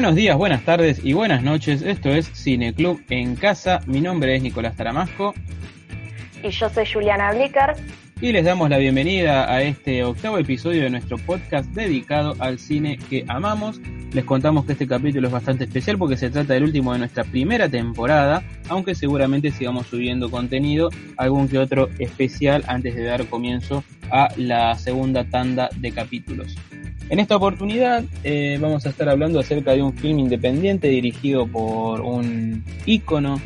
Buenos días, buenas tardes y buenas noches. Esto es Cine Club en casa. Mi nombre es Nicolás Taramasco. Y yo soy Juliana Blicker. Y les damos la bienvenida a este octavo episodio de nuestro podcast dedicado al cine que amamos. Les contamos que este capítulo es bastante especial porque se trata del último de nuestra primera temporada, aunque seguramente sigamos subiendo contenido, algún que otro especial antes de dar comienzo a la segunda tanda de capítulos. En esta oportunidad eh, vamos a estar hablando acerca de un film independiente dirigido por un ícono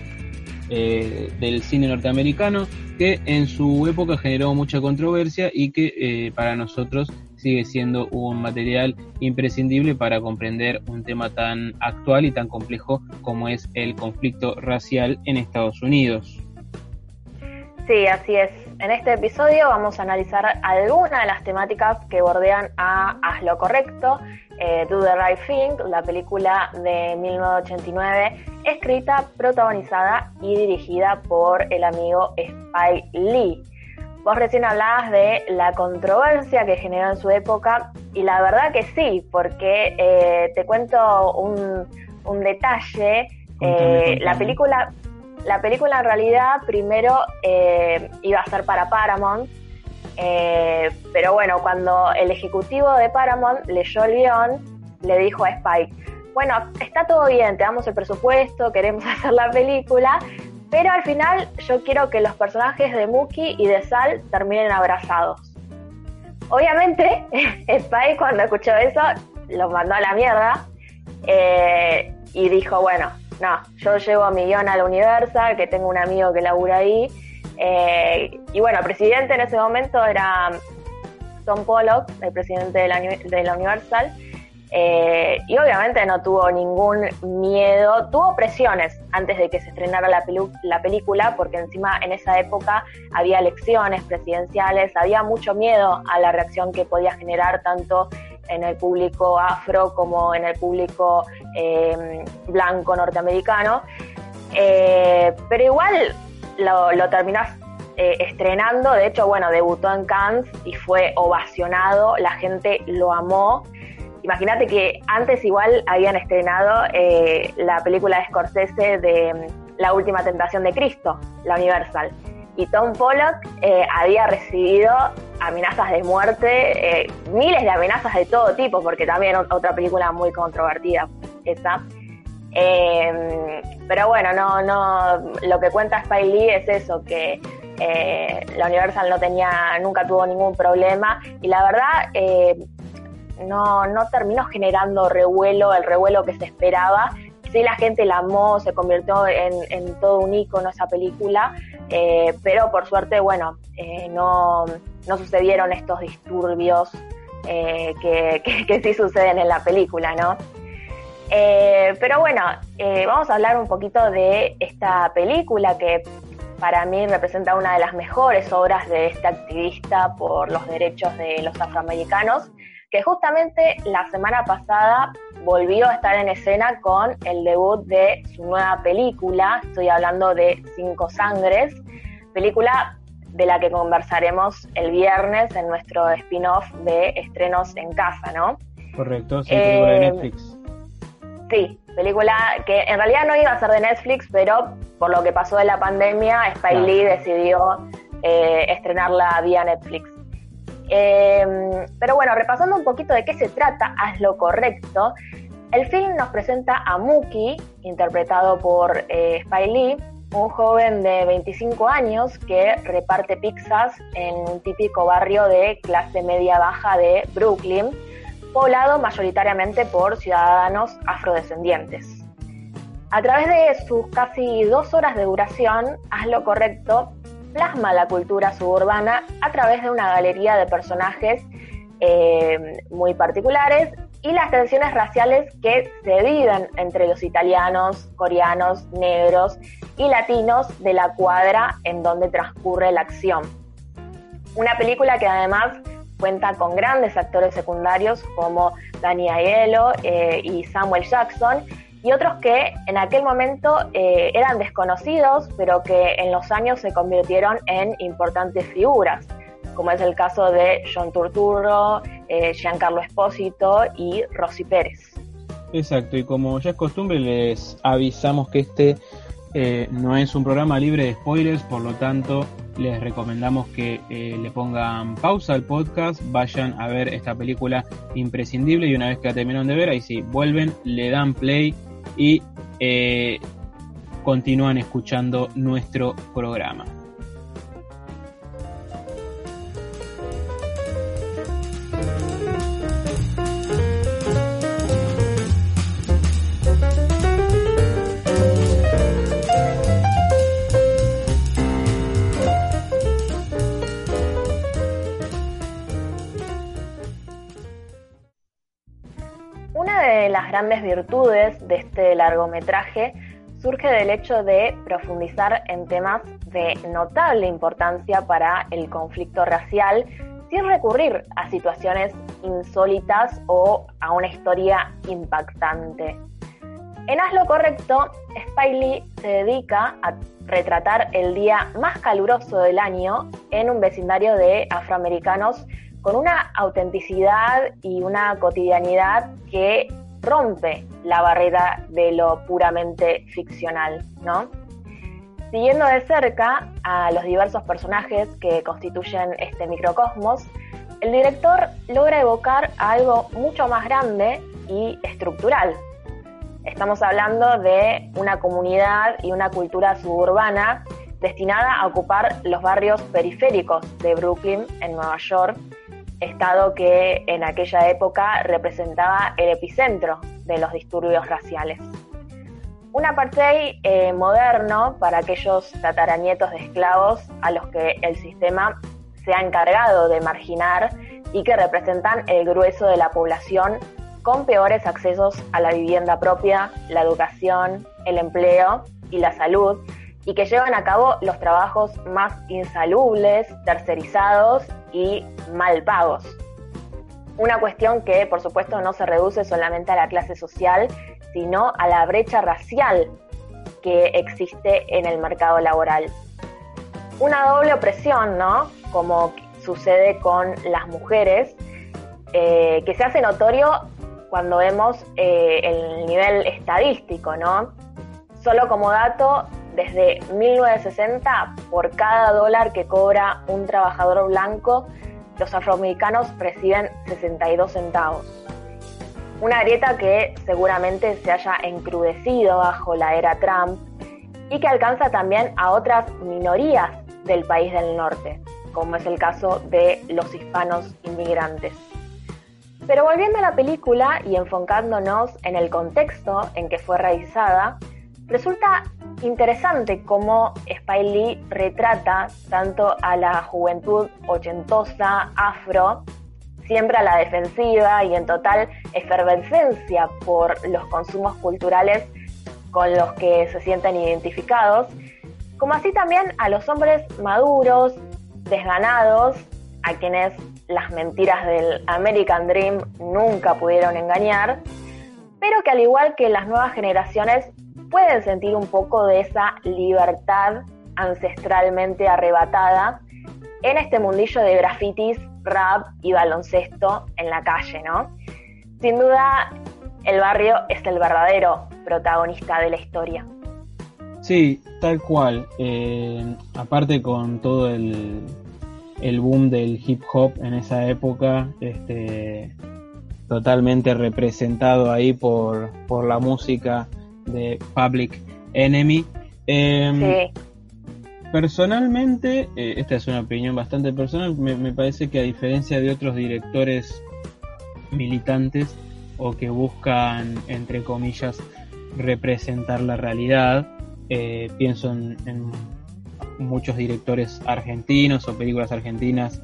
eh, del cine norteamericano que en su época generó mucha controversia y que eh, para nosotros sigue siendo un material imprescindible para comprender un tema tan actual y tan complejo como es el conflicto racial en Estados Unidos. Sí, así es. En este episodio vamos a analizar algunas de las temáticas que bordean a Haz lo correcto, eh, Do the Right Thing, la película de 1989, escrita, protagonizada y dirigida por el amigo Spike Lee. Vos recién hablabas de la controversia que generó en su época y la verdad que sí, porque eh, te cuento un, detalle. Eh, la película la película en realidad primero eh, iba a ser para Paramount, eh, pero bueno, cuando el ejecutivo de Paramount leyó el guion, le dijo a Spike, bueno, está todo bien, te damos el presupuesto, queremos hacer la película, pero al final yo quiero que los personajes de Mookie y de Sal terminen abrazados. Obviamente, Spike cuando escuchó eso, lo mandó a la mierda eh, y dijo, bueno, no, yo llevo a mi guion a la Universal, que tengo un amigo que labura ahí. Eh, y bueno, presidente en ese momento era Tom Pollock, el presidente de la, de la Universal. Eh, y obviamente no tuvo ningún miedo, tuvo presiones antes de que se estrenara la, la película, porque encima en esa época había elecciones presidenciales, había mucho miedo a la reacción que podía generar tanto en el público afro como en el público eh, blanco norteamericano. Eh, pero igual lo, lo terminás eh, estrenando, de hecho, bueno, debutó en Cannes y fue ovacionado, la gente lo amó. Imagínate que antes igual habían estrenado la película de Scorsese de mm, La Última Tentación de Cristo, la Universal y Tom Pollock eh, había recibido amenazas de muerte, eh, miles de amenazas de todo tipo, porque también otra película muy controvertida esa. Em, pero bueno, no, no, lo que cuenta Spike Lee es eso, que eh, la Universal no tenía, nunca tuvo ningún problema y la verdad no, no terminó generando revuelo, el revuelo que se esperaba. Sí, la gente la amó, se convirtió en, en todo un ícono esa película, eh, pero por suerte, bueno, eh, no, no, sucedieron estos disturbios eh, que, que, sí suceden en la película, ¿no? pero bueno, vamos a hablar un poquito de esta película que para mí representa una de las mejores obras de este activista por los derechos de los afroamericanos, que justamente la semana pasada volvió a estar en escena con el debut de su nueva película, estoy hablando de Cinco Sangres, película de la que conversaremos el viernes en nuestro spin-off de estrenos en casa, ¿no? Correcto, sí, película de eh, Netflix. Sí, película que en realidad no iba a ser de Netflix, pero por lo que pasó de la pandemia, Spike Lee decidió eh, estrenarla vía Netflix. Em, pero bueno, repasando un poquito de qué se trata, haz lo correcto. El film nos presenta a Mookie, interpretado por eh, Spike Lee, un joven de 25 años que reparte pizzas en un típico barrio de clase media baja de Brooklyn, poblado mayoritariamente por ciudadanos afrodescendientes. A través de sus casi dos horas de duración, Haz lo correcto plasma la cultura suburbana a través de una galería de personajes eh, muy particulares y las tensiones raciales que se viven entre los italianos, coreanos, negros y latinos de la cuadra en donde transcurre la acción. Una película que además cuenta con grandes actores secundarios como Danny Aiello eh, y Samuel Jackson y otros que en aquel momento eh, eran desconocidos, pero que en los años se convirtieron en importantes figuras, como es el caso de John Turturro, eh, Giancarlo Espósito y Rosy Pérez. Exacto, y como ya es costumbre, les avisamos que este eh, no es un programa libre de spoilers, por lo tanto, les recomendamos que eh, le pongan pausa al podcast, vayan a ver esta película imprescindible y una vez que la terminaron de ver, ahí sí, vuelven, le dan play y eh, continúan escuchando nuestro programa. Grandes virtudes de este largometraje surge del hecho de profundizar en temas de notable importancia para el conflicto racial sin recurrir a situaciones insólitas o a una historia impactante. En Haz lo Correcto, Spiley se dedica a retratar el día más caluroso del año en un vecindario de afroamericanos con una autenticidad y una cotidianidad que rompe la barrera de lo puramente ficcional, ¿no? Siguiendo de cerca a los diversos personajes que constituyen este microcosmos, el director logra evocar algo mucho más grande y estructural. Estamos hablando de una comunidad y una cultura suburbana destinada a ocupar los barrios periféricos de Brooklyn, en Nueva York, estado que en aquella época representaba el epicentro de los disturbios raciales. Un apartheid eh, moderno para aquellos tataranietos de esclavos a los que el sistema se ha encargado de marginar y que representan el grueso de la población con peores accesos a la vivienda propia, la educación, el empleo y la salud, y que llevan a cabo los trabajos más insalubles, tercerizados y mal pagos. Una cuestión que, por supuesto, no se reduce solamente a la clase social, sino a la brecha racial que existe en el mercado laboral. Una doble opresión, ¿no? Como sucede con las mujeres, eh, que se hace notorio cuando vemos eh, el nivel estadístico, ¿no? Solo como dato, desde 1960, por cada dólar que cobra un trabajador blanco, los afroamericanos reciben 62 centavos. Una grieta que seguramente se haya encrudecido bajo la era Trump y que alcanza también a otras minorías del país del norte, como es el caso de los hispanos inmigrantes. Pero volviendo a la película y enfocándonos en el contexto en que fue realizada, resulta interesante cómo Spiley retrata tanto a la juventud ochentosa, afro, siempre a la defensiva y en total efervescencia por los consumos culturales con los que se sienten identificados, como así también a los hombres maduros, desganados, a quienes las mentiras del American Dream nunca pudieron engañar, pero que al igual que las nuevas generaciones pueden sentir un poco de esa libertad ancestralmente arrebatada en este mundillo de grafitis, rap y baloncesto en la calle, ¿no? Sin duda, el barrio es el verdadero protagonista de la historia. Sí, tal cual. Eh, aparte con todo el, el boom del hip hop en esa época, este, totalmente representado ahí por, por la música de Public Enemy. Em, personalmente, eh, esta es una opinión bastante personal, me, parece que a diferencia de otros directores militantes o que buscan, entre comillas, representar la realidad, eh, pienso en, muchos directores argentinos o películas argentinas,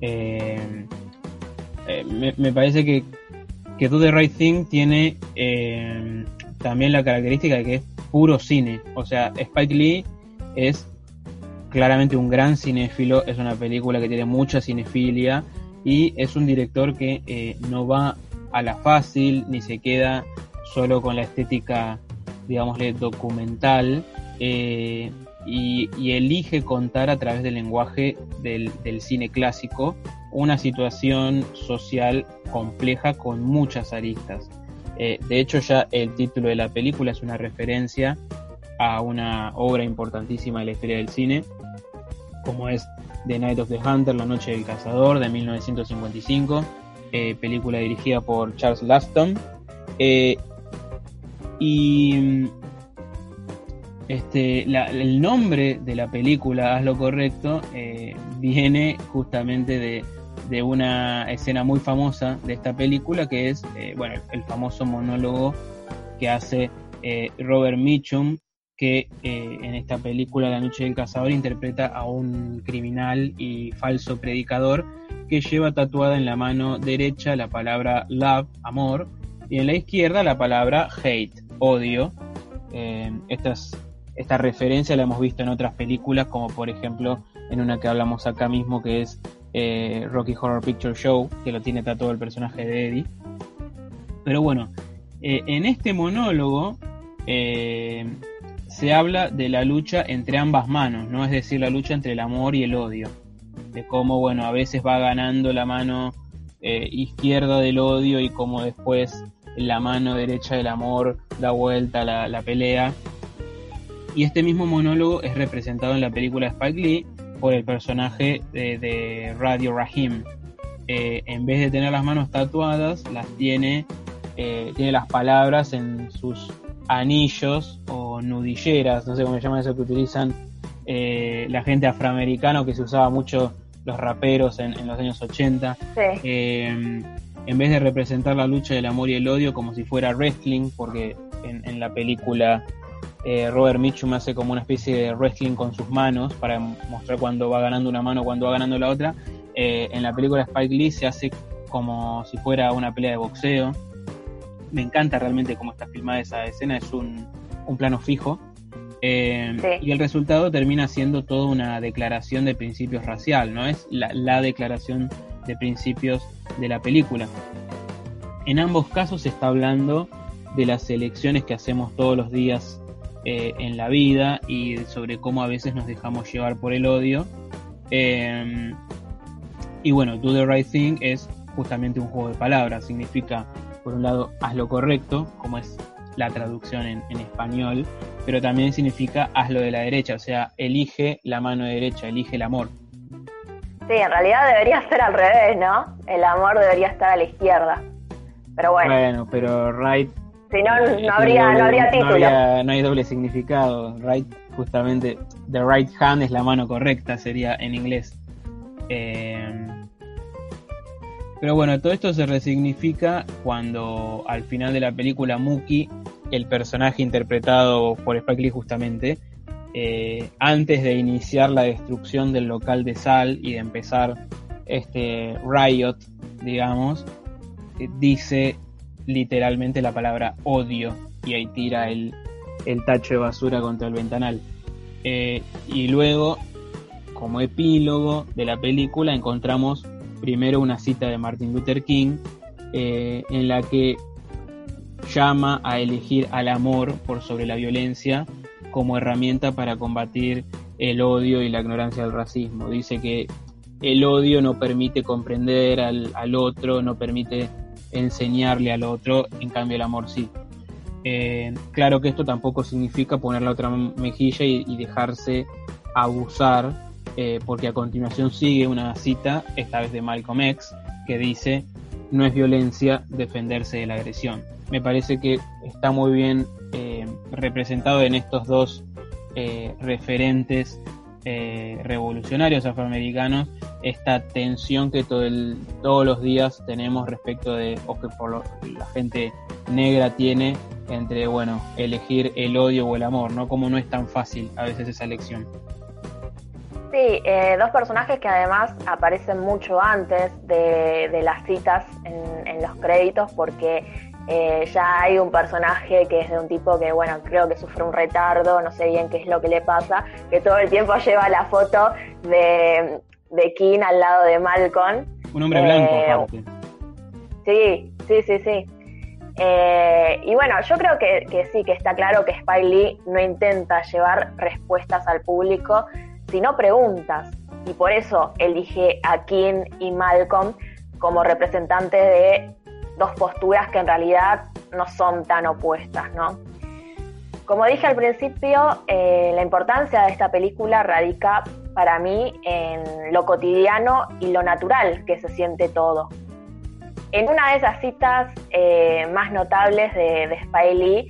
em, eh, me, parece que, que Do the Right Thing tiene em, también la característica de que es puro cine. O sea, Spike Lee es claramente un gran cinéfilo, es una película que tiene mucha cinefilia y es un director que eh, no va a la fácil ni se queda solo con la estética, digámosle, documental eh, y, elige contar a través del lenguaje del, del cine clásico una situación social compleja con muchas aristas. Eh, de hecho, ya el título de la película es una referencia a una obra importantísima de la historia del cine, como es The Night of the Hunter, La Noche del Cazador, de 1955, eh, película dirigida por Charles Laston. Eh, y este, el nombre de la película, Haz lo correcto, viene justamente de de una escena muy famosa de esta película, que es eh, bueno, el famoso monólogo que hace eh, Robert Mitchum, que eh, en esta película La Noche del Cazador interpreta a un criminal y falso predicador que lleva tatuada en la mano derecha la palabra love, amor, y en la izquierda la palabra hate, odio. esta referencia la hemos visto en otras películas, como por ejemplo en una que hablamos acá mismo, que es eh, Rocky Horror Picture Show, que lo tiene tatuado el personaje de Eddie. Pero bueno, eh, en este monólogo eh, se habla de la lucha entre ambas manos, ¿no? Es decir, la lucha entre el amor y el odio. De cómo, bueno, a veces va ganando la mano izquierda del odio y cómo después la mano derecha del amor da vuelta la, la pelea. Y este mismo monólogo es representado en la película Spike Lee, por el personaje de, Radio Rahim. Eh, en vez de tener las manos tatuadas, las tiene, eh, tiene las palabras en sus anillos o nudilleras, no sé cómo se llama eso que utilizan eh, la gente afroamericana, que se usaba mucho los raperos en, los años 80. en vez de representar la lucha del amor y el odio como si fuera wrestling, porque en la película eh, Robert Mitchum hace como una especie de wrestling con sus manos para mostrar cuando va ganando una mano, cuando va ganando la otra. Eh, en la película Spike Lee se hace como si fuera una pelea de boxeo. Me encanta realmente cómo está filmada esa escena, es un, plano fijo. Eh, y el resultado termina siendo toda una declaración de principios racial, ¿no? Es la, la declaración de principios de la película. En ambos casos se está hablando de las elecciones que hacemos todos los días eh, en la vida y sobre cómo a veces nos dejamos llevar por el odio. Em, y bueno, do the right thing es justamente un juego de palabras, significa, por un lado, haz lo correcto, como es la traducción en, español, pero también significa hazlo de la derecha, o sea, elige la mano derecha, elige el amor. Sí, en realidad debería ser al revés, ¿no? El amor debería estar a la izquierda. Pero bueno. Bueno, pero right si no, no habría, no habría título. No, hay doble significado. Right, justamente, the right hand es la mano correcta, sería en inglés. Eh, pero bueno, todo esto se resignifica cuando al final de la película Muki, el personaje interpretado por Spike Lee justamente, eh, antes de iniciar la destrucción del local de sal y de empezar este riot, digamos, eh, dice literalmente la palabra odio y ahí tira el, tacho de basura contra el ventanal. Eh, y luego, como epílogo de la película, encontramos primero una cita de Martin Luther King eh, en la que llama a elegir al amor por sobre la violencia como herramienta para combatir el odio y la ignorancia del racismo. Dice que el odio no permite comprender al, al otro, no permite enseñarle al otro, en cambio el amor sí. Eh, claro que esto tampoco significa poner la otra mejilla y, dejarse abusar, eh, porque a continuación sigue una cita, esta vez de Malcolm X, que dice, no es violencia defenderse de la agresión. Me parece que está muy bien eh, representado en estos dos referentes revolucionarios afroamericanos esta tensión que todo el, todos los días tenemos respecto de, o que por la gente negra tiene entre, bueno, elegir el odio o el amor, ¿no? Como no es tan fácil a veces esa elección. Sí, eh, dos personajes que además aparecen mucho antes de, las citas en, los créditos porque eh, ya hay un personaje que es de un tipo que, bueno, creo que sufre un retardo, no sé bien qué es lo que le pasa, que todo el tiempo lleva la foto de, de King al lado de Malcolm. Un hombre blanco, eh, aparte. Sí, sí, sí, sí. Eh, y bueno, yo creo que, sí, que está claro que Spike Lee no intenta llevar respuestas al público, sino preguntas. Y por eso elige a King y Malcolm como representantes de dos posturas que en realidad no son tan opuestas, ¿no? Como dije al principio, eh, la importancia de esta película radica para mí en lo cotidiano y lo natural que se siente todo. En una de esas citas eh, más notables de, de Lee,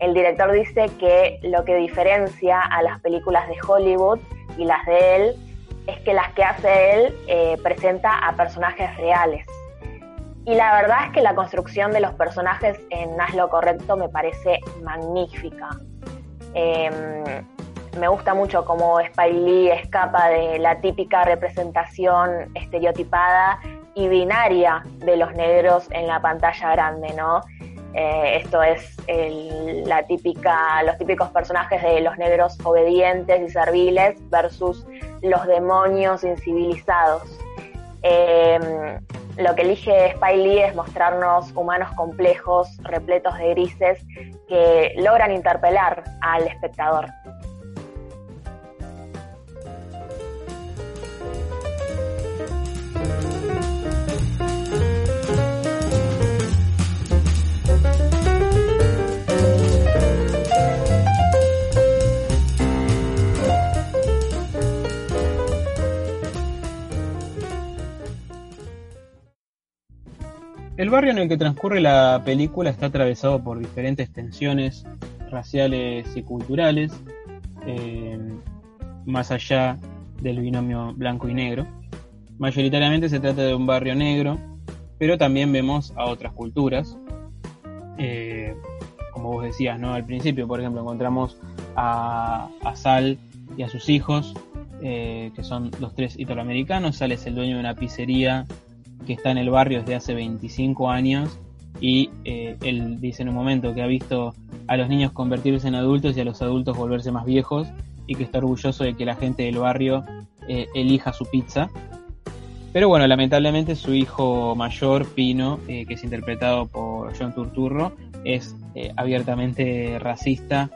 el director dice que lo que diferencia a las películas de Hollywood y las de él es que las que hace él eh, presenta a personajes reales. Y la verdad es que la construcción de los personajes en Haz lo Correcto me parece magnífica. Em, me gusta mucho cómo Spike Lee escapa de la típica representación estereotipada y binaria de los negros en la pantalla grande, ¿no? Eh, esto es la típica, los típicos personajes de los negros obedientes y serviles versus los demonios incivilizados. Em, lo que elige Spy Lee es mostrarnos humanos complejos, repletos de grises, que logran interpelar al espectador. El barrio en el que transcurre la película está atravesado por diferentes tensiones raciales y culturales, eh, más allá del binomio blanco y negro. Mayoritariamente se trata de un barrio negro, pero también vemos a otras culturas. Eh, como vos decías, ¿no? Al principio, por ejemplo, encontramos a, Sal y a sus hijos, eh, que son los tres italoamericanos. Sal es el dueño de una pizzería que está en el barrio desde hace 25 años y eh, él dice en un momento que ha visto a los niños convertirse en adultos y a los adultos volverse más viejos y que está orgulloso de que la gente del barrio eh, elija su pizza. Pero bueno, lamentablemente su hijo mayor, Pino, eh, que es interpretado por John Turturro, es abiertamente racista.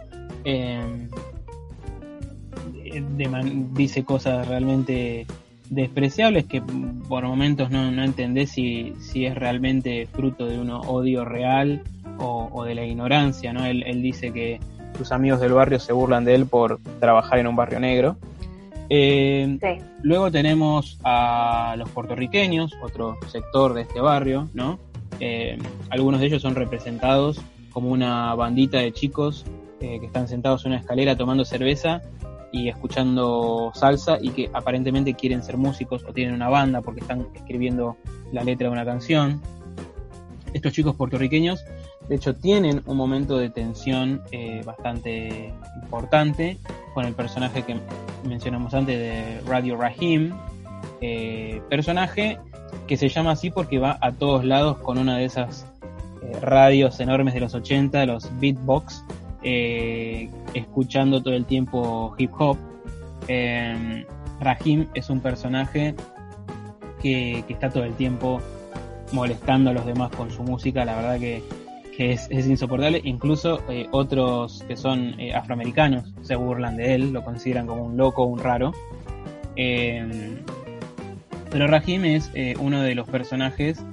dice cosas realmente despreciables que por momentos no, no entendés si, si, es realmente fruto de un odio real o, de la ignorancia, ¿no? Él, dice que sus amigos del barrio se burlan de él por trabajar en un barrio negro. Eh, luego tenemos a los puertorriqueños, otro sector de este barrio, ¿no? Eh, algunos de ellos son representados como una bandita de chicos eh, que están sentados en una escalera tomando cerveza y escuchando salsa y que aparentemente quieren ser músicos o tienen una banda porque están escribiendo la letra de una canción. Estos chicos puertorriqueños, de hecho, tienen un momento de tensión eh, bastante importante con el personaje que mencionamos antes de Radio Rahim, eh, personaje que se llama así porque va a todos lados con una de esas eh, radios enormes de los 80, los beatbox, escuchando todo el tiempo hip hop. Eh, Rahim es un personaje que, está todo el tiempo molestando a los demás con su música, la verdad que, es, insoportable. Incluso eh, otros que son afroamericanos se burlan de él, lo consideran como un loco, un raro. pero Rahim es uno de los personajes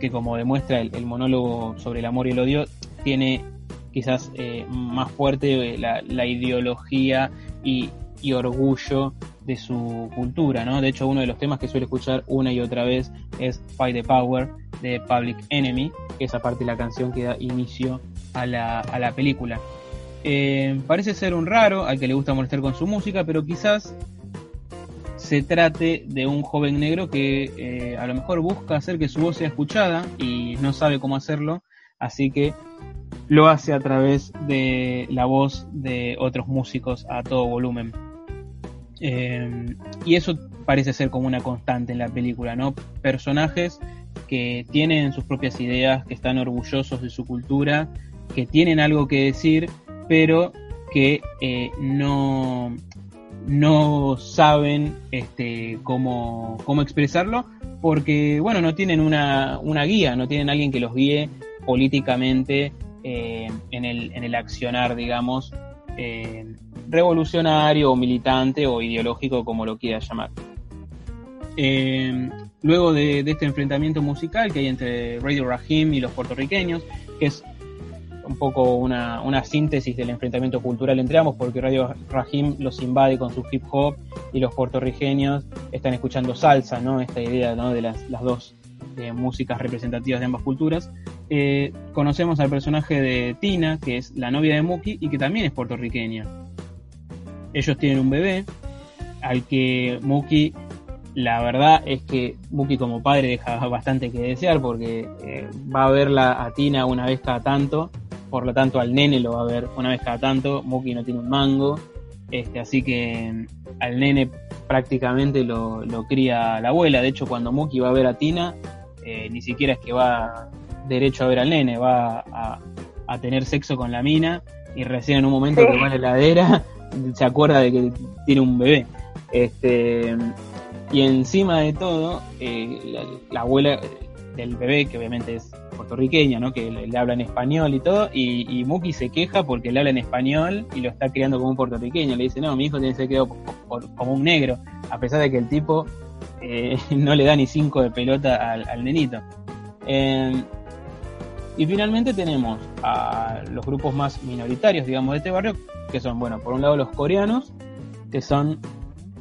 que, como demuestra el monólogo sobre el amor y el odio, tiene quizás eh, más fuerte eh, la, ideología y, orgullo de su cultura, ¿no? De hecho, uno de los temas que suele escuchar una y otra vez es Fight the Power de Public Enemy, que es aparte la canción que da inicio a la, a la película. Eh, parece ser un raro al que le gusta molestar con su música, pero quizás se trate de un joven negro que a lo mejor busca hacer que su voz sea escuchada y no sabe cómo hacerlo, así que lo hace a través de la voz de otros músicos a todo volumen. Eh, y eso parece ser como una constante en la película, ¿no? Personajes que tienen sus propias ideas, que están orgullosos de su cultura, que tienen algo que decir, pero que eh, no, no saben este, cómo, cómo expresarlo, porque, bueno, no tienen una, una guía, no tienen alguien que los guíe políticamente eh, en, el, en el accionar, digamos, eh, revolucionario o militante o ideológico, como lo quiera llamar. Eh, luego de, este enfrentamiento musical que hay entre Radio Rahim y los puertorriqueños, que es un poco una, una, síntesis del enfrentamiento cultural entre ambos, porque Radio Rahim los invade con su hip hop y los puertorriqueños están escuchando salsa, ¿no? Esta idea ¿no? de las, las dos eh, músicas representativas de ambas culturas. Eh, conocemos al personaje de Tina, que es la novia de Muki y que también es puertorriqueña. Ellos tienen un bebé, al que Muki, la verdad es que Muki como padre deja bastante que desear porque eh, va a verla a Tina una vez cada tanto por lo tanto al nene lo va a ver una vez cada tanto, Muki no tiene un mango, este, así que mm, al nene prácticamente lo, cría la abuela, de hecho cuando Muki va a ver a Tina, eh, ni siquiera es que va derecho a ver al nene, va a, tener sexo con la mina y recién en un momento que va a la heladera se acuerda de que tiene un bebé. Este, y encima de todo, eh, la, abuela del bebé, que obviamente es puertorriqueña, ¿no? Que le, habla en español y todo, y, y, Muki se queja porque le habla en español y lo está criando como un puertorriqueño. Le dice, no, mi hijo tiene que ser criado como un negro, a pesar de que el tipo eh, no le da ni cinco de pelota al, nenito. Em, y finalmente tenemos a los grupos más minoritarios, digamos, de este barrio, que son, bueno, por un lado los coreanos, que son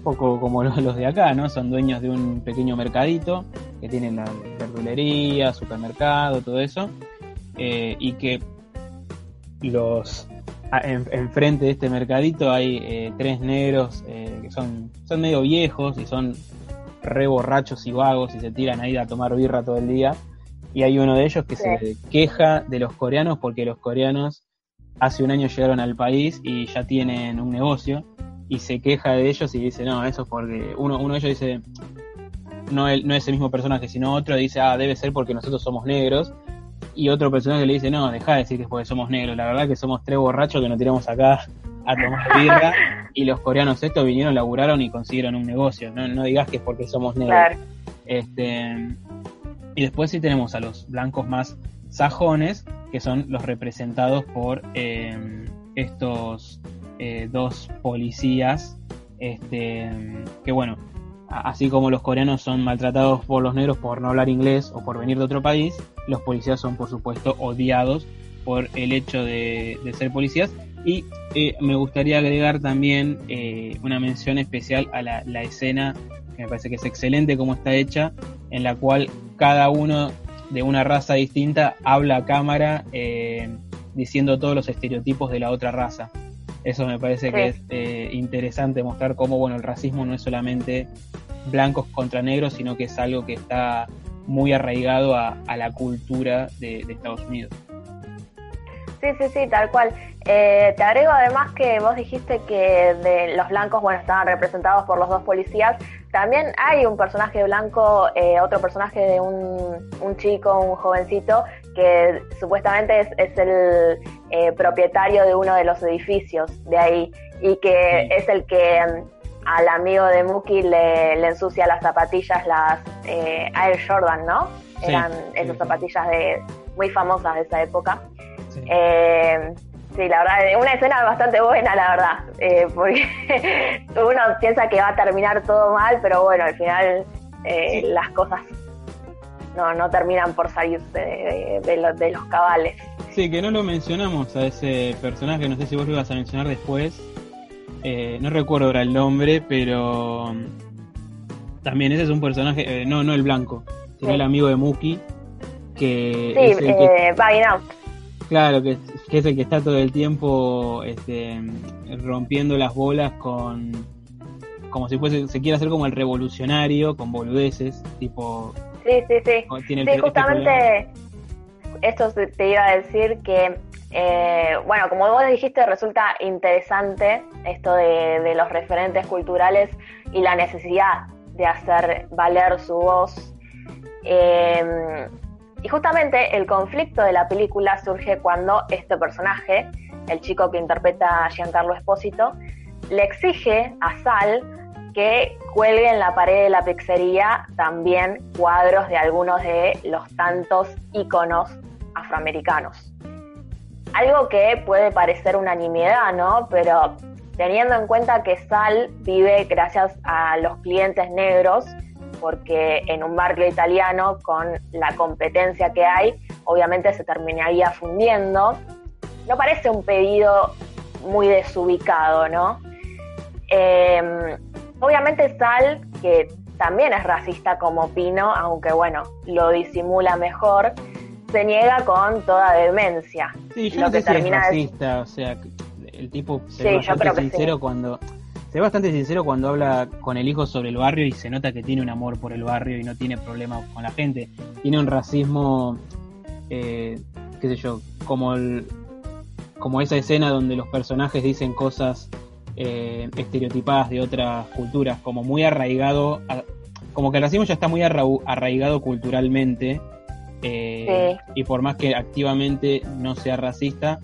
poco como los de acá, ¿no? Son dueños de un pequeño mercadito, que tienen la verdulería, supermercado, todo eso, eh, y que los enfrente de este mercadito hay eh, tres negros que son, son medio viejos y son re borrachos y vagos y se tiran ahí a tomar birra todo el día. Y hay uno de ellos que se queja de los coreanos porque los coreanos hace un año llegaron al país y ya tienen un negocio y se queja de ellos y dice, no, eso es porque uno, uno de ellos dice, no, el, no ese mismo personaje, sino otro dice, ah, debe ser porque nosotros somos negros. Y otro personaje le dice, no, deja de decir que es porque somos negros. La verdad que somos tres borrachos que nos tiramos acá a tomar birra. y los coreanos estos vinieron, laburaron y consiguieron un negocio. No, no digas que es porque somos negros. Este, y después sí tenemos a los blancos más sajones, que son los representados por eh, estos eh, dos policías, este, que bueno, así como los coreanos son maltratados por los negros por no hablar inglés o por venir de otro país, los policías son por supuesto odiados por el hecho de, ser policías. Y eh, me gustaría agregar también eh, una mención especial a la, escena, que me parece que es excelente como está hecha, en la cual cada uno de una raza distinta habla a cámara eh, diciendo todos los estereotipos de la otra raza. Eso me parece que es eh, interesante mostrar cómo bueno el racismo no es solamente blancos contra negros, sino que es algo que está muy arraigado a, la cultura de, Estados Unidos. Sí, sí, sí, tal cual. Eh, te agrego además que vos dijiste que de los blancos, bueno, estaban representados por los dos policías. También hay un personaje blanco, eh, otro personaje de un, un, chico, un jovencito, que supuestamente es, es el eh, propietario de uno de los edificios de ahí y que es el que mm, al amigo de Muki le, ensucia las zapatillas, las eh, Air Jordan, ¿no? Eran esas zapatillas de muy famosas de esa época. Eh, sí, la verdad, una escena bastante buena, la verdad, eh, porque uno piensa que va a terminar todo mal, pero bueno, al final las cosas no, no terminan por salirse de, de, los cabales. Sí, que no lo mencionamos a ese personaje, no sé si vos lo ibas a mencionar después. Eh, no recuerdo ahora el nombre, pero también ese es un personaje, eh, no, no el blanco, sino el amigo de Muki, que sí, es el eh, Claro, que, es el que está todo el tiempo este, rompiendo las bolas con como si fuese, se quiera hacer como el revolucionario, con boludeces, tipo Sí, sí, sí. Sí, justamente esto te iba a decir que, eh, bueno, como vos dijiste, resulta interesante esto de, los referentes culturales y la necesidad de hacer valer su voz. Eh, y justamente el conflicto de la película surge cuando este personaje, el chico que interpreta a Giancarlo Espósito, le exige a Sal que cuelgue en la pared de la pizzería también cuadros de algunos de los tantos íconos afroamericanos. Algo que puede parecer una nimiedad, ¿no? Pero teniendo en cuenta que Sal vive gracias a los clientes negros porque en un barrio italiano, con la competencia que hay, obviamente se terminaría fundiendo. No parece un pedido muy desubicado, ¿no? Em, obviamente Sal, que también es racista como Pino, aunque bueno, lo disimula mejor, se niega con toda demencia. Sí, yo no sé si es racista, o sea, el tipo se ve bastante sincero cuando se ve bastante sincero cuando habla con el hijo sobre el barrio y se nota que tiene un amor por el barrio y no tiene problemas con la gente. Tiene un racismo, eh, qué sé yo, como el, como esa escena donde los personajes dicen cosas eh, estereotipadas de otras culturas, como muy arraigado, como que el racismo ya está muy arraigado culturalmente eh, y por más que activamente no sea racista,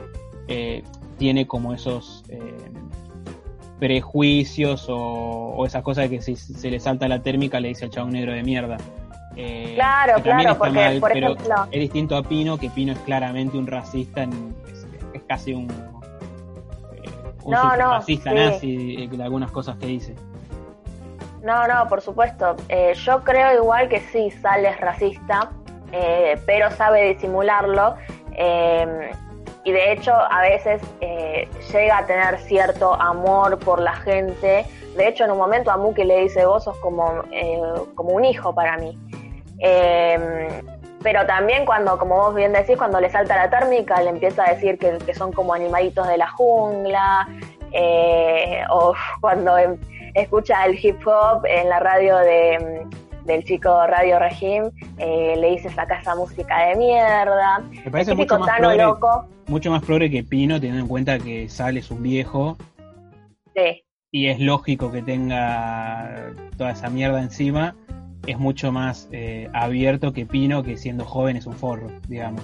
eh, tiene como esos prejuicios o, esas cosas de que si se le salta la térmica le dice al chabón negro de mierda. claro, claro, porque por pero es distinto a Pino, que Pino es claramente un racista, es casi un no, no, racista nazi de algunas cosas que dice. No, no, por supuesto. Eh, yo creo igual que sí, Sal es racista, eh, pero sabe disimularlo. Eh, y de hecho, a veces llega a tener cierto amor por la gente. De hecho, en un momento a Muki le dice: Vos sos como, como un hijo para mí. pero también cuando, como vos bien decís, cuando le salta la térmica, le empieza a decir que, que son como animalitos de la jungla, o cuando em, escucha el hip hop en la radio de, del chico Radio Regime, eh, le dice saca esa música de mierda. Me parece mucho más, progre, loco. mucho más progre que Pino, teniendo en cuenta que Sale es un viejo. Sí. Y es lógico que tenga toda esa mierda encima. Es mucho más eh, abierto que Pino, que siendo joven es un forro, digamos.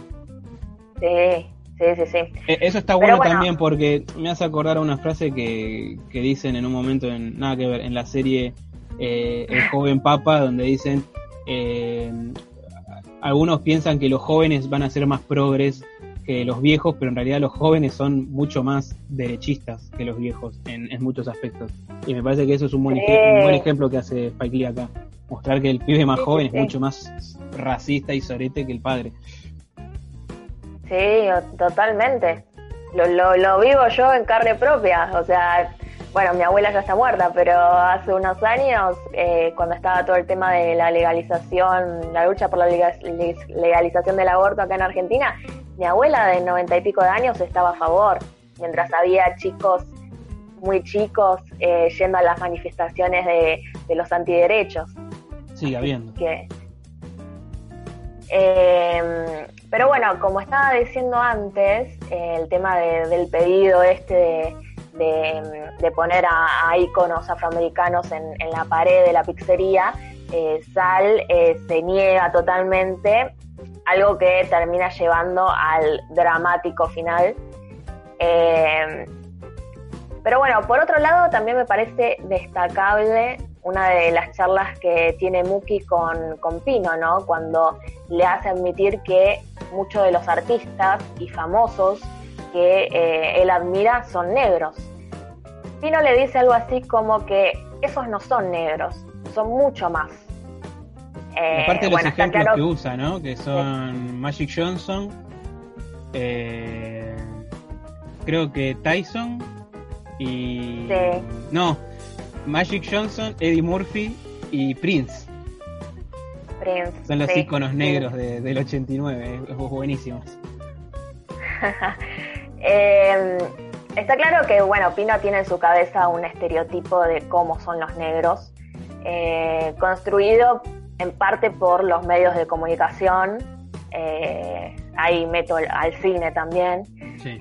Sí, Sí, sí, sí. Eh, eso está bueno, también porque me hace acordar una frase que, que dicen en un momento, en nada que ver, en la serie eh, El joven papa, donde dicen, eh, algunos piensan que los jóvenes van a ser más progres que los viejos, pero en realidad los jóvenes son mucho más derechistas que los viejos en, muchos aspectos. Y me parece que eso es un buen, un buen ejemplo que hace Spike Lee acá. Mostrar que el pibe más joven es mucho más racista y sorete que el padre. Sí, totalmente. Lo, lo, lo, vivo yo en carne propia. O sea, bueno, mi abuela ya está muerta, pero hace unos años, eh, cuando estaba todo el tema de la legalización, la lucha por la legalización del aborto acá en Argentina, mi abuela de noventa y pico de años estaba a favor, mientras había chicos muy chicos eh, yendo a las manifestaciones de, de los antiderechos. Sigue habiendo. Que, eh, pero bueno, como estaba diciendo antes, el tema del pedido este de, poner a, iconos afroamericanos en, la pared de la pizzería, eh, Sal eh, se niega totalmente, algo que termina llevando al dramático final. Eh, pero bueno, por otro lado, también me parece destacable una de las charlas que tiene Muki con, con Pino, ¿no? Cuando le hace admitir que muchos de los artistas y famosos que eh, él admira son negros. Pino le dice algo así como que esos no son negros, son mucho más. Eh, Aparte de los ejemplos que usa, ¿no? Que son Magic Johnson, eh, creo que Tyson y... No, Magic Johnson, Eddie Murphy y Prince. Prince. Son los iconos negros del 89, es buenísimos. Em, está claro que, bueno, Pino tiene en su cabeza un estereotipo de cómo son los negros, eh, construido en parte por los medios de comunicación, eh, ahí meto al cine también,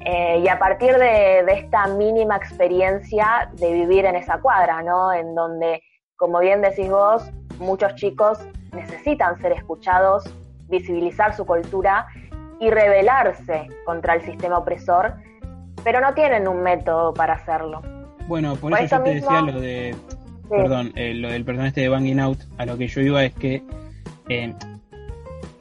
eh, y a partir de, esta mínima experiencia de vivir en esa cuadra, ¿no? En donde, como bien decís vos, muchos chicos necesitan ser escuchados, visibilizar su cultura y rebelarse contra el sistema opresor, pero no tienen un método para hacerlo. Bueno, por, eso, yo te decía lo de, perdón, eh, lo del personaje de Banging Out, a lo que yo iba es que eh,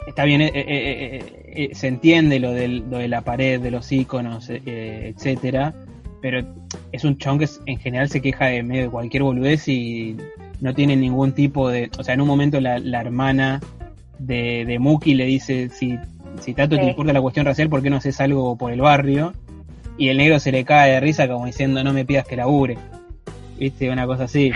está bien, eh, eh, se entiende lo, del, lo de la pared, de los iconos, etcétera, pero es un chabón que en general se queja de medio de cualquier boludez y no tienen ningún tipo de, o sea, en un momento la, hermana de, de Muki le dice, si, si tanto te importa la cuestión racial, ¿por qué no haces algo por el barrio? Y el negro se le cae de risa como diciendo, no me pidas que labure. ¿Viste? Una cosa así.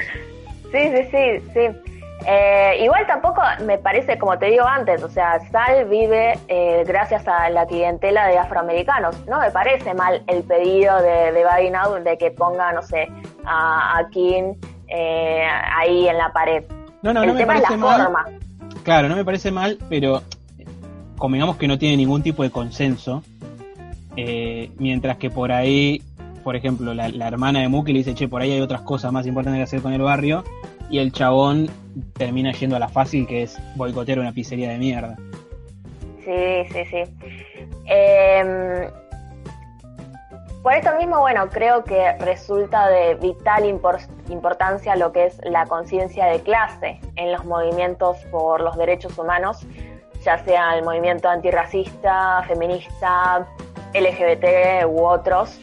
sí, sí, sí, sí. Eh, igual tampoco me parece, como te digo antes, o sea, Sal vive eh, gracias a la clientela de afroamericanos. No me parece mal el pedido de, de de que ponga, no sé, a, King eh, ahí en la pared. No, no, no me parece mal. Claro, no me parece mal, pero convengamos que no tiene ningún tipo de consenso. mientras que por ahí, por ejemplo, la, la hermana de Muki le dice, che, por ahí hay otras cosas más importantes que hacer con el barrio y el chabón termina yendo a la fácil que es boicotear una pizzería de mierda. Sí, sí, sí. Em, por esto mismo, bueno, creo que resulta de vital importancia lo que es la conciencia de clase en los movimientos por los derechos humanos, ya sea el movimiento antirracista, feminista, LGBT u otros,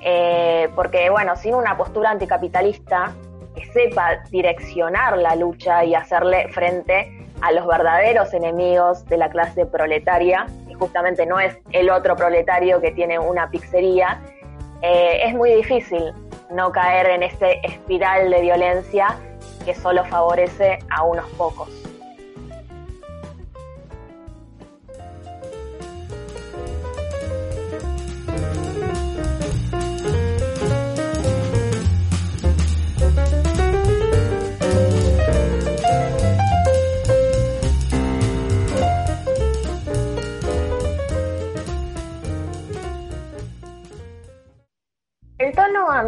eh, porque bueno, sin una postura anticapitalista que sepa direccionar la lucha y hacerle frente a los verdaderos enemigos de la clase proletaria, y justamente no es el otro proletario que tiene una pizzería, eh, es muy difícil no caer en ese espiral de violencia que solo favorece a unos pocos.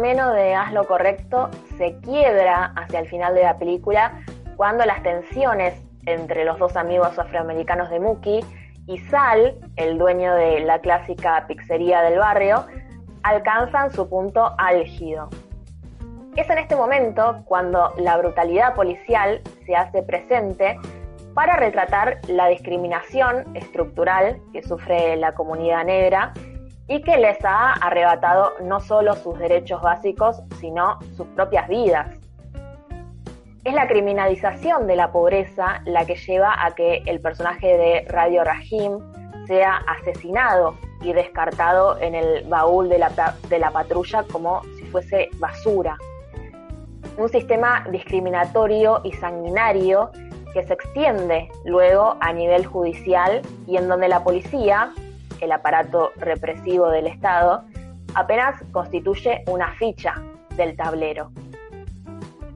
Menos de Haz lo correcto se quiebra hacia el final de la película cuando las tensiones entre los dos amigos afroamericanos de Mookie y Sal, el dueño de la clásica pizzería del barrio, alcanzan su punto álgido. Es en este momento cuando la brutalidad policial se hace presente para retratar la discriminación estructural que sufre la comunidad negra y que les ha arrebatado no solo sus derechos básicos, sino sus propias vidas. Es la criminalización de la pobreza la que lleva a que el personaje de Radio Rahim sea asesinado y descartado en el baúl de la, de la patrulla como si fuese basura. Un sistema discriminatorio y sanguinario que se extiende luego a nivel judicial y en donde la policía el aparato represivo del Estado, apenas constituye una ficha del tablero.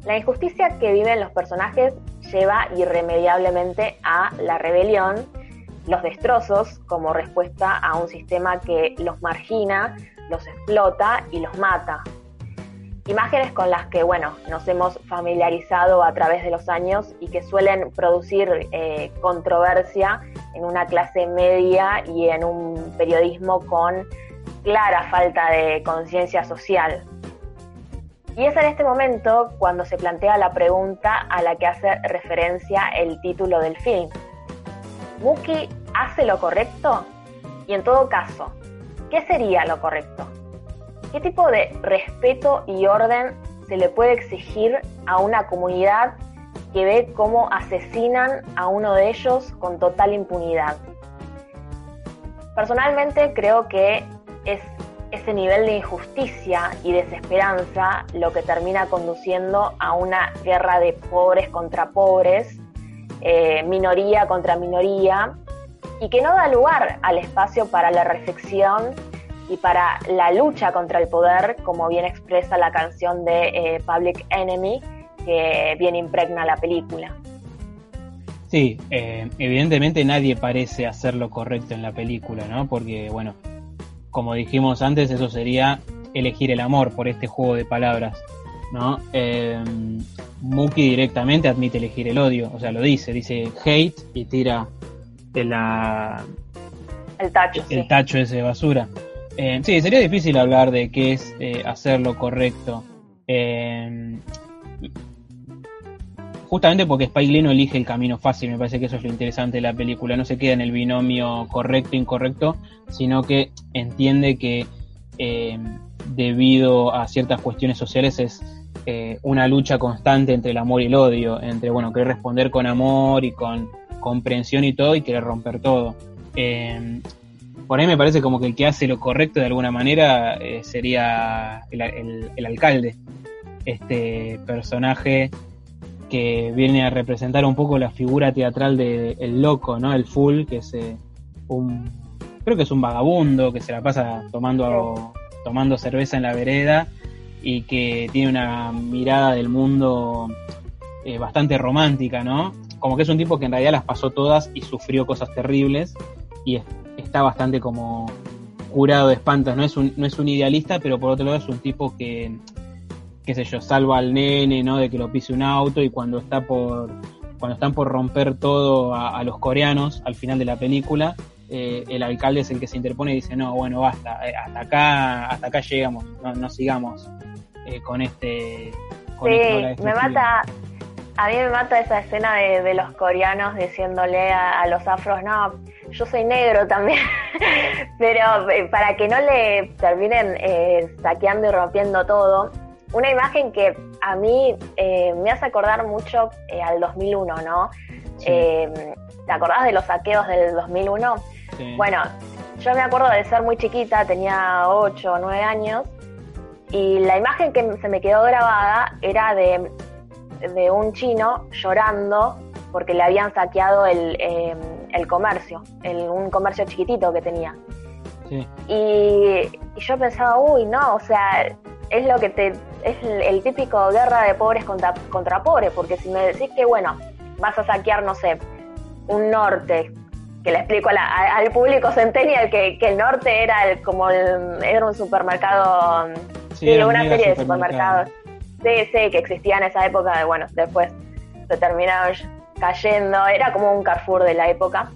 La injusticia que viven los personajes lleva irremediablemente a la rebelión, los destrozos como respuesta a un sistema que los margina, los explota y los mata. Imágenes con las que, bueno, nos hemos familiarizado a través de los años y que suelen producir eh, controversia en una clase media y en un periodismo con clara falta de conciencia social. Y es en este momento cuando se plantea la pregunta a la que hace referencia el título del film. ¿Muki hace lo correcto? Y en todo caso, ¿qué sería lo correcto? ¿Qué tipo de respeto y orden se le puede exigir a una comunidad que ve cómo asesinan a uno de ellos con total impunidad. Personalmente creo que es ese nivel de injusticia y desesperanza lo que termina conduciendo a una guerra de pobres contra pobres, eh, minoría contra minoría, y que no da lugar al espacio para la reflexión y para la lucha contra el poder, como bien expresa la canción de eh, Public Enemy, que bien impregna la película. Sí, eh, evidentemente nadie parece hacer lo correcto en la película, ¿no? Porque, bueno, como dijimos antes, eso sería elegir el amor por este juego de palabras, ¿no? Eh, Muki directamente admite elegir el odio, o sea, lo dice, dice hate y tira la, el tacho, el tacho ese de basura. Eh, sí, sería difícil hablar de qué es eh, hacer lo correcto. Eh, justamente porque Spike Lee no elige el camino fácil, me parece que eso es lo interesante de la película, no se queda en el binomio correcto-incorrecto, sino que entiende que eh, debido a ciertas cuestiones sociales es una lucha constante entre el amor y el odio, entre, bueno, querer responder con amor y con comprensión y todo y querer romper todo. Por ahí me parece como que el que hace lo correcto de alguna manera eh, sería el, alcalde, este personaje que viene a representar un poco la figura teatral de el loco, ¿no? El full, que es un creo que es un vagabundo que se la pasa tomando tomando cerveza en la vereda y que tiene una mirada del mundo eh, bastante romántica, ¿no? Como que es un tipo que en realidad las pasó todas y sufrió cosas terribles y está bastante como curado de espantos, no es un, no es un idealista, pero por otro lado es un tipo que, qué sé yo, salva al nene, ¿no? De que lo pise un auto y cuando está por cuando están por romper todo a los coreanos al final de la película, eh, el alcalde es el que se interpone y dice, no, bueno, basta, eh, hasta acá, hasta acá llegamos, no, sigamos eh, con este... sí, este me mata, a mí me mata esa escena de, los coreanos diciéndole a, los afros, no, yo soy negro también, pero para que no le terminen saqueando y rompiendo todo, una imagen que a mí me hace acordar mucho al 2001, ¿no? ¿Te acordás de los saqueos del 2001? Bueno, yo me acuerdo de ser muy chiquita, tenía 8 o 9 años, y la imagen que se me quedó grabada era de, de un chino llorando porque le habían saqueado el, em, el comercio, el, un comercio chiquitito que tenía. Y, yo pensaba, uy, no, o sea, es lo que te es el, típico guerra de pobres contra, contra pobres, porque si me decís que, bueno, vas a saquear, no sé, un norte que le explico al público centennial que, que el norte era el, como el, era un supermercado, sí, una serie de supermercados. Sí, que existía en esa época, bueno, después se terminaron cayendo, era como un Carrefour de la época.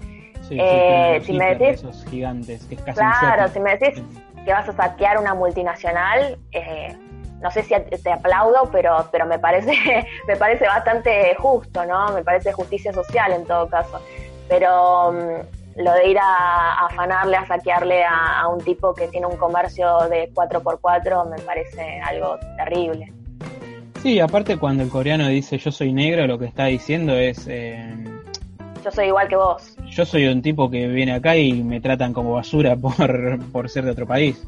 eh, si me decís, esos gigantes, que es casi claro, si me decís que vas a saquear una multinacional, eh, no sé si te aplaudo, pero, pero me parece, me parece bastante justo, ¿no? Me parece justicia social en todo caso pero mm, lo de ir a, afanarle, a saquearle a, un tipo que tiene un comercio de 4x4 me parece algo terrible. Sí, aparte cuando el coreano dice yo soy negro, lo que está diciendo es... Eh, yo soy igual que vos. Yo soy un tipo que viene acá y me tratan como basura por, por ser de otro país.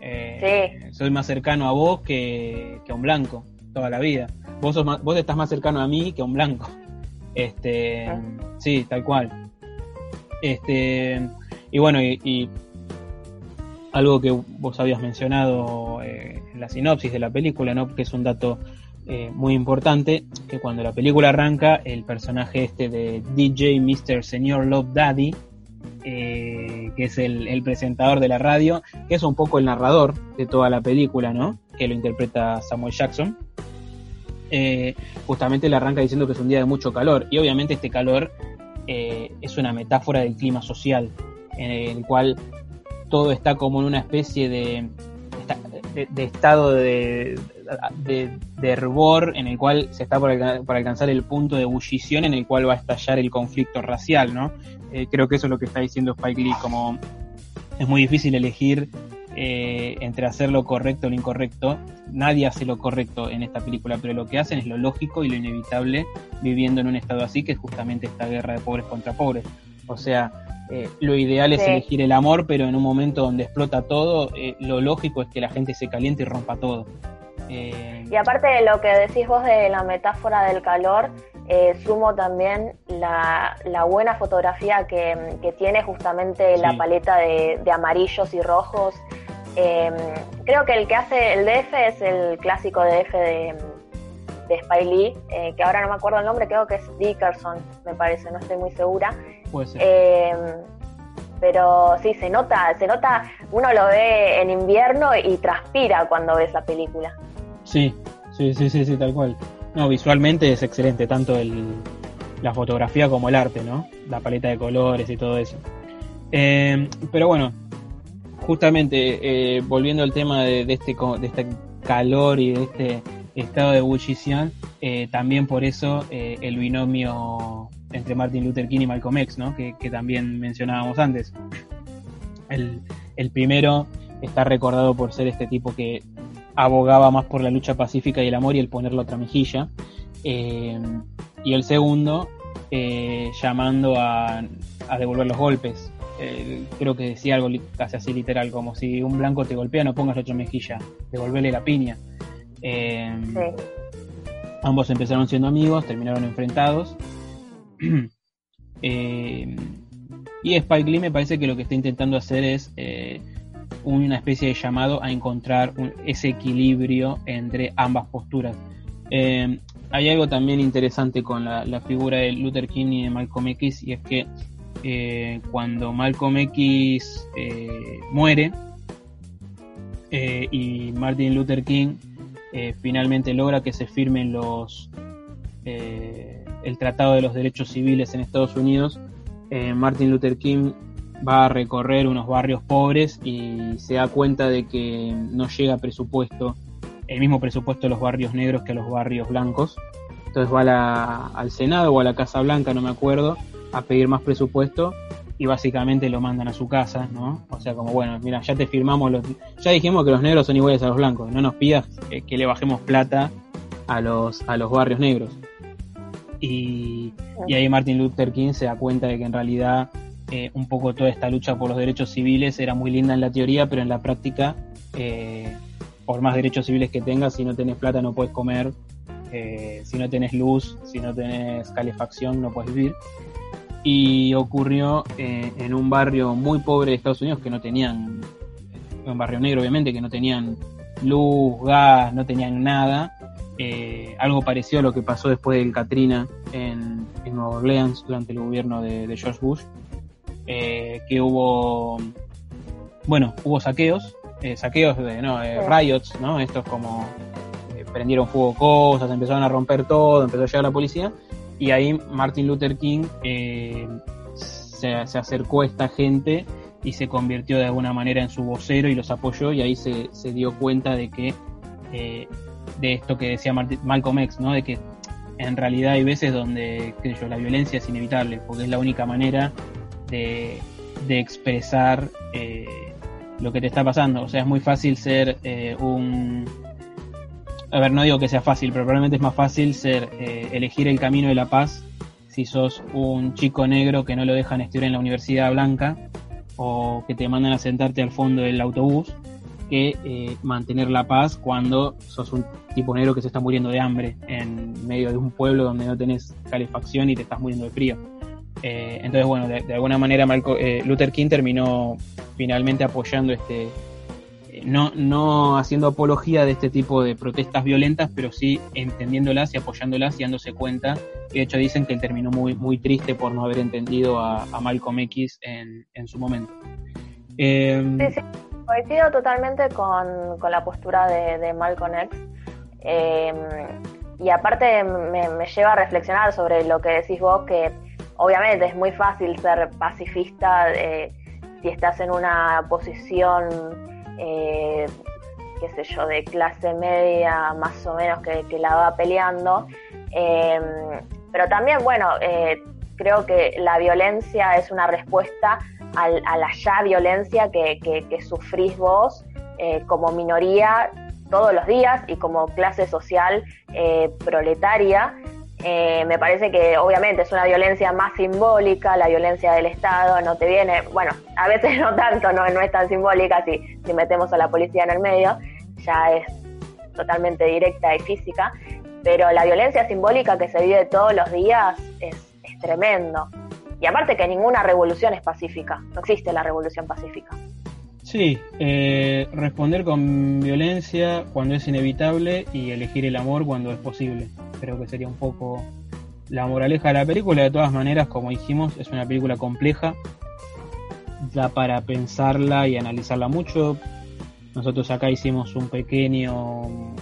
Eh, sí. Soy más cercano a vos que, a un blanco toda la vida. Vos, sos vos estás más cercano a mí que a un blanco. Este, ah. sí, tal cual. Este, y bueno, y, algo que vos habías mencionado eh, en la sinopsis de la película, ¿no? Que es un dato eh, muy importante, que cuando la película arranca, el personaje este de DJ Mr. Señor Love Daddy, eh, que es el, el, presentador de la radio, que es un poco el narrador de toda la película, ¿no? Que lo interpreta Samuel Jackson justamente le arranca diciendo que es un día de mucho calor. Y obviamente este calor es una metáfora del clima social, en el cual todo está como en una especie de, de, estado de, de, hervor, en el cual se está por, alcanzar el punto de ebullición en el cual va a estallar el conflicto racial, ¿no? Eh, creo que eso es lo que está diciendo Spike Lee, como es muy difícil elegir eh, entre hacer lo correcto o lo incorrecto. Nadie hace lo correcto en esta película, pero lo que hacen es lo lógico y lo inevitable viviendo en un estado así, que es justamente esta guerra de pobres contra pobres. O sea, eh, lo ideal es elegir el amor, pero en un momento donde explota todo, eh, lo lógico es que la gente se caliente y rompa todo. y aparte de lo que decís vos de la metáfora del calor, sumo también la, buena fotografía que, tiene justamente la paleta de, de, amarillos y rojos Em, creo que el que hace el DF es el clásico DF de, de Spy Lee, eh, que ahora no me acuerdo el nombre, creo que es Dickerson, me parece, no estoy muy segura. Puede ser. Em, pero sí, se nota, se nota, uno lo ve en invierno y transpira cuando ve esa película. Sí, sí, sí, sí, sí, tal cual. No, visualmente es excelente, tanto el, la fotografía como el arte, ¿no? La paleta de colores y todo eso. Em, pero bueno, justamente eh, volviendo al tema de, este, de este calor y de este estado de ebullición, eh, también por eso eh, el binomio entre Martin Luther King y Malcolm X, ¿no? que, también mencionábamos antes. El, el, primero está recordado por ser este tipo que abogaba más por la lucha pacífica y el amor y el poner la otra mejilla. Eh, y el segundo, eh, llamando a, devolver los golpes. creo que decía algo casi así literal, como si un blanco te golpea, no pongas la otra mejilla, devolverle la piña. Ambos empezaron siendo amigos, terminaron enfrentados. y Spike Lee me parece que lo que está intentando hacer es una especie de llamado a encontrar ese equilibrio entre ambas posturas. Eh, hay algo también interesante con la, figura de Luther King y de Malcolm X y es que eh, cuando Malcolm X eh, muere y Martin Luther King finalmente logra que se firmen los el Tratado de los Derechos Civiles en Estados Unidos, Martin Luther King va a recorrer unos barrios pobres y se da cuenta de que no llega presupuesto, el mismo presupuesto de los barrios negros que a los barrios blancos. Entonces va al Senado o a la Casa Blanca, no me acuerdo, a pedir más presupuesto y básicamente lo mandan a su casa, ¿no? O sea, como bueno, mira, ya te firmamos, los, ya dijimos que los negros son iguales a los blancos, no nos pidas que, le bajemos plata a los, a los barrios negros. Y, y ahí Martin Luther King se da cuenta de que en realidad eh, un poco toda esta lucha por los derechos civiles era muy linda en la teoría, pero en la práctica, eh, por más derechos civiles que tengas, si no tenés plata no puedes comer, eh, si no tenés luz, si no tenés calefacción no puedes vivir. Y ocurrió en un barrio muy pobre de Estados Unidos que no tenían, un barrio negro obviamente, que no tenían luz, gas, no tenían nada. Algo parecido a lo que pasó después del Katrina en, Nueva Orleans durante el gobierno de George Bush eh, que hubo, bueno, hubo saqueos, eh, saqueos de, no, eh, riots, ¿no? Estos como prendieron fuego cosas, empezaron a romper todo, empezó a llegar la policía y ahí Martin Luther King se, acercó a esta gente y se convirtió de alguna manera en su vocero y los apoyó y ahí se, se dio cuenta de que de esto que decía Malcolm X, ¿no? De que en realidad hay veces donde yo, la violencia es inevitable, porque es la única manera de, expresar eh, lo que te está pasando. O sea, es muy fácil ser eh, un... A ver, no digo que sea fácil, pero probablemente es más fácil ser eh, elegir el camino de la paz si sos un chico negro que no lo dejan estudiar en la Universidad Blanca o que te mandan a sentarte al fondo del autobús que mantener la paz cuando sos un tipo negro que se está muriendo de hambre en medio de un pueblo donde no tenés calefacción y te estás muriendo de frío. Eh, entonces, bueno, de, alguna manera eh, Luther King terminó finalmente apoyando este, eh, no, no haciendo apología de este tipo de protestas violentas, pero sí entendiéndolas y apoyándolas y dándose cuenta. De hecho dicen que él terminó muy, muy triste por no haber entendido a, Malcolm X en, su momento. Em, sí, sí, coincido totalmente con, la postura de, Malcolm X. Em, y aparte me, lleva a reflexionar sobre lo que decís vos, que obviamente es muy fácil ser pacifista eh, si estás en una posición, eh, qué sé yo, de clase media más o menos que, la va peleando. Em, pero también, bueno, eh, creo que la violencia es una respuesta a la ya violencia que, que sufrís vos como minoría todos los días y como clase social proletaria. Eh, me parece que obviamente es una violencia más simbólica, la violencia del Estado no te viene, bueno, a veces no tanto, no, no es tan simbólica si, si metemos a la policía en el medio, ya es totalmente directa y física, pero la violencia simbólica que se vive todos los días es, es tremendo. Y aparte que ninguna revolución es pacífica, no existe la revolución pacífica. Sí, eh, responder con violencia cuando es inevitable y elegir el amor cuando es posible. Creo que sería un poco la moraleja de la película. De todas maneras, como dijimos, es una película compleja. Da para pensarla y analizarla mucho. Nosotros acá hicimos un pequeño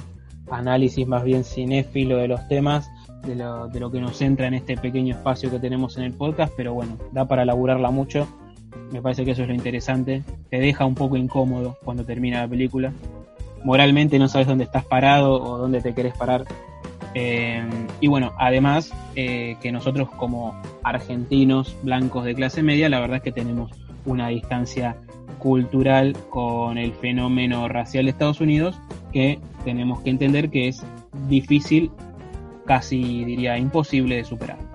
análisis más bien cinéfilo de los temas, de lo, de lo que nos entra en este pequeño espacio que tenemos en el podcast, pero bueno, da para laburarla mucho me parece que eso es lo interesante. Te deja un poco incómodo cuando termina la película. Moralmente no sabes dónde estás parado o dónde te querés parar. Eh, y bueno, además eh, que nosotros como argentinos blancos de clase media, la verdad es que tenemos una distancia cultural con el fenómeno racial de Estados Unidos que tenemos que entender que es difícil, casi diría imposible de superar.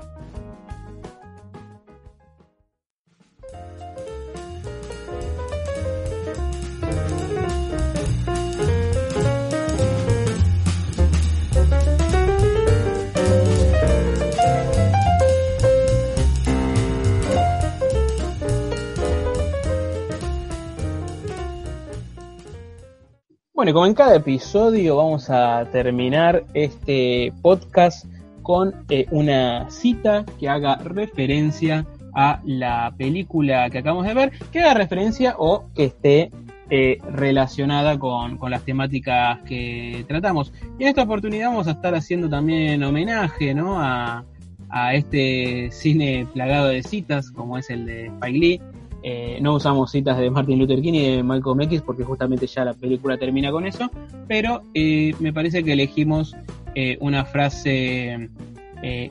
Bueno, como en cada episodio vamos a terminar este podcast con eh, una cita que haga referencia a la película que acabamos de ver, que haga referencia o que esté eh, relacionada con, con, las temáticas que tratamos. Y en esta oportunidad vamos a estar haciendo también homenaje ¿no? a, a este cine plagado de citas, como es el de Spike Lee, eh, no usamos citas de Martin Luther King y de Malcolm X porque justamente ya la película termina con eso, pero eh, me parece que elegimos eh, una frase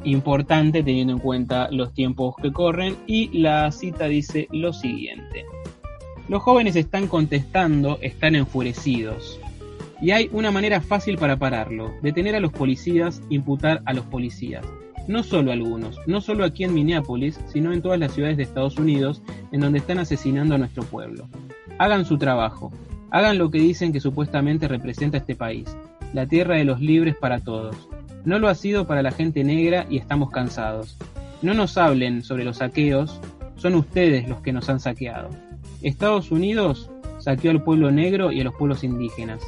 importante teniendo en cuenta los tiempos que corren y la cita dice lo siguiente. Los jóvenes están contestando, están enfurecidos. Y hay una manera fácil para pararlo, detener a los policías, imputar a los policías no solo algunos, no solo aquí en Minneapolis, sino en todas las ciudades de Estados Unidos en donde están asesinando a nuestro pueblo. Hagan su trabajo, hagan lo que dicen que supuestamente representa este país, la tierra de los libres para todos. No lo ha sido para la gente negra y estamos cansados. No nos hablen sobre los saqueos, son ustedes los que nos han saqueado. Estados Unidos saqueó al pueblo negro y a los pueblos indígenas.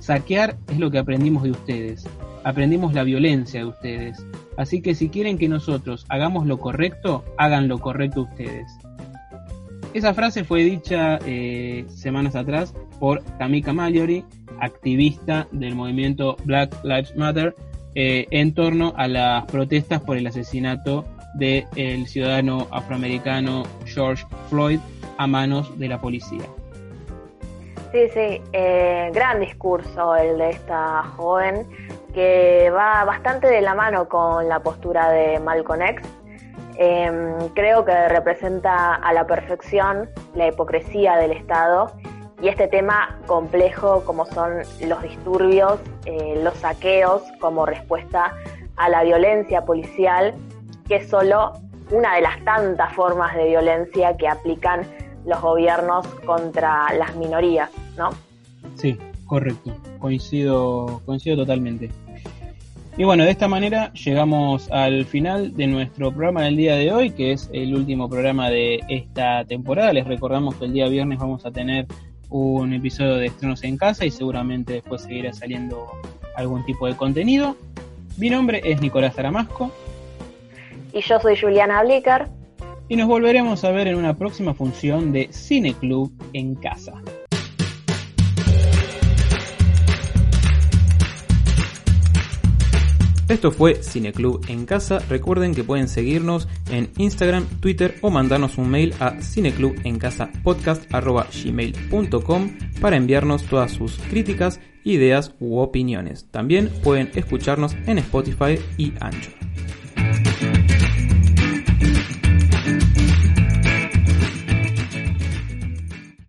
Saquear es lo que aprendimos de ustedes. Aprendimos la violencia de ustedes. Así que si quieren que nosotros hagamos lo correcto, hagan lo correcto ustedes. Esa frase fue dicha eh, semanas atrás por Tamika Mallory, activista del movimiento Black Lives Matter, eh, en torno a las protestas por el asesinato del ciudadano afroamericano George Floyd a manos de la policía. Sí, sí, eh, gran discurso el de esta joven que va bastante de la mano con la postura de Malcolm X. Em, creo que representa a la perfección la hipocresía del Estado y este tema complejo como son los disturbios, eh, los saqueos como respuesta a la violencia policial, que es solo una de las tantas formas de violencia que aplican los gobiernos contra las minorías, ¿no? Sí, correcto, coincido, coincido totalmente. Y bueno, de esta manera llegamos al final de nuestro programa del día de hoy, que es el último programa de esta temporada. Les recordamos que el día viernes vamos a tener un episodio de estrenos en casa y seguramente después seguirá saliendo algún tipo de contenido. Mi nombre es Nicolás Aramasco. Y yo soy Juliana Blicker. Y nos volveremos a ver en una próxima función de Cine Club en casa. Esto fue Cineclub en casa. Recuerden que pueden seguirnos en Instagram, Twitter o mandarnos un mail a cineclubencasapodcast.gmail.com para enviarnos todas sus críticas, ideas u opiniones. También pueden escucharnos en Spotify y Anchor.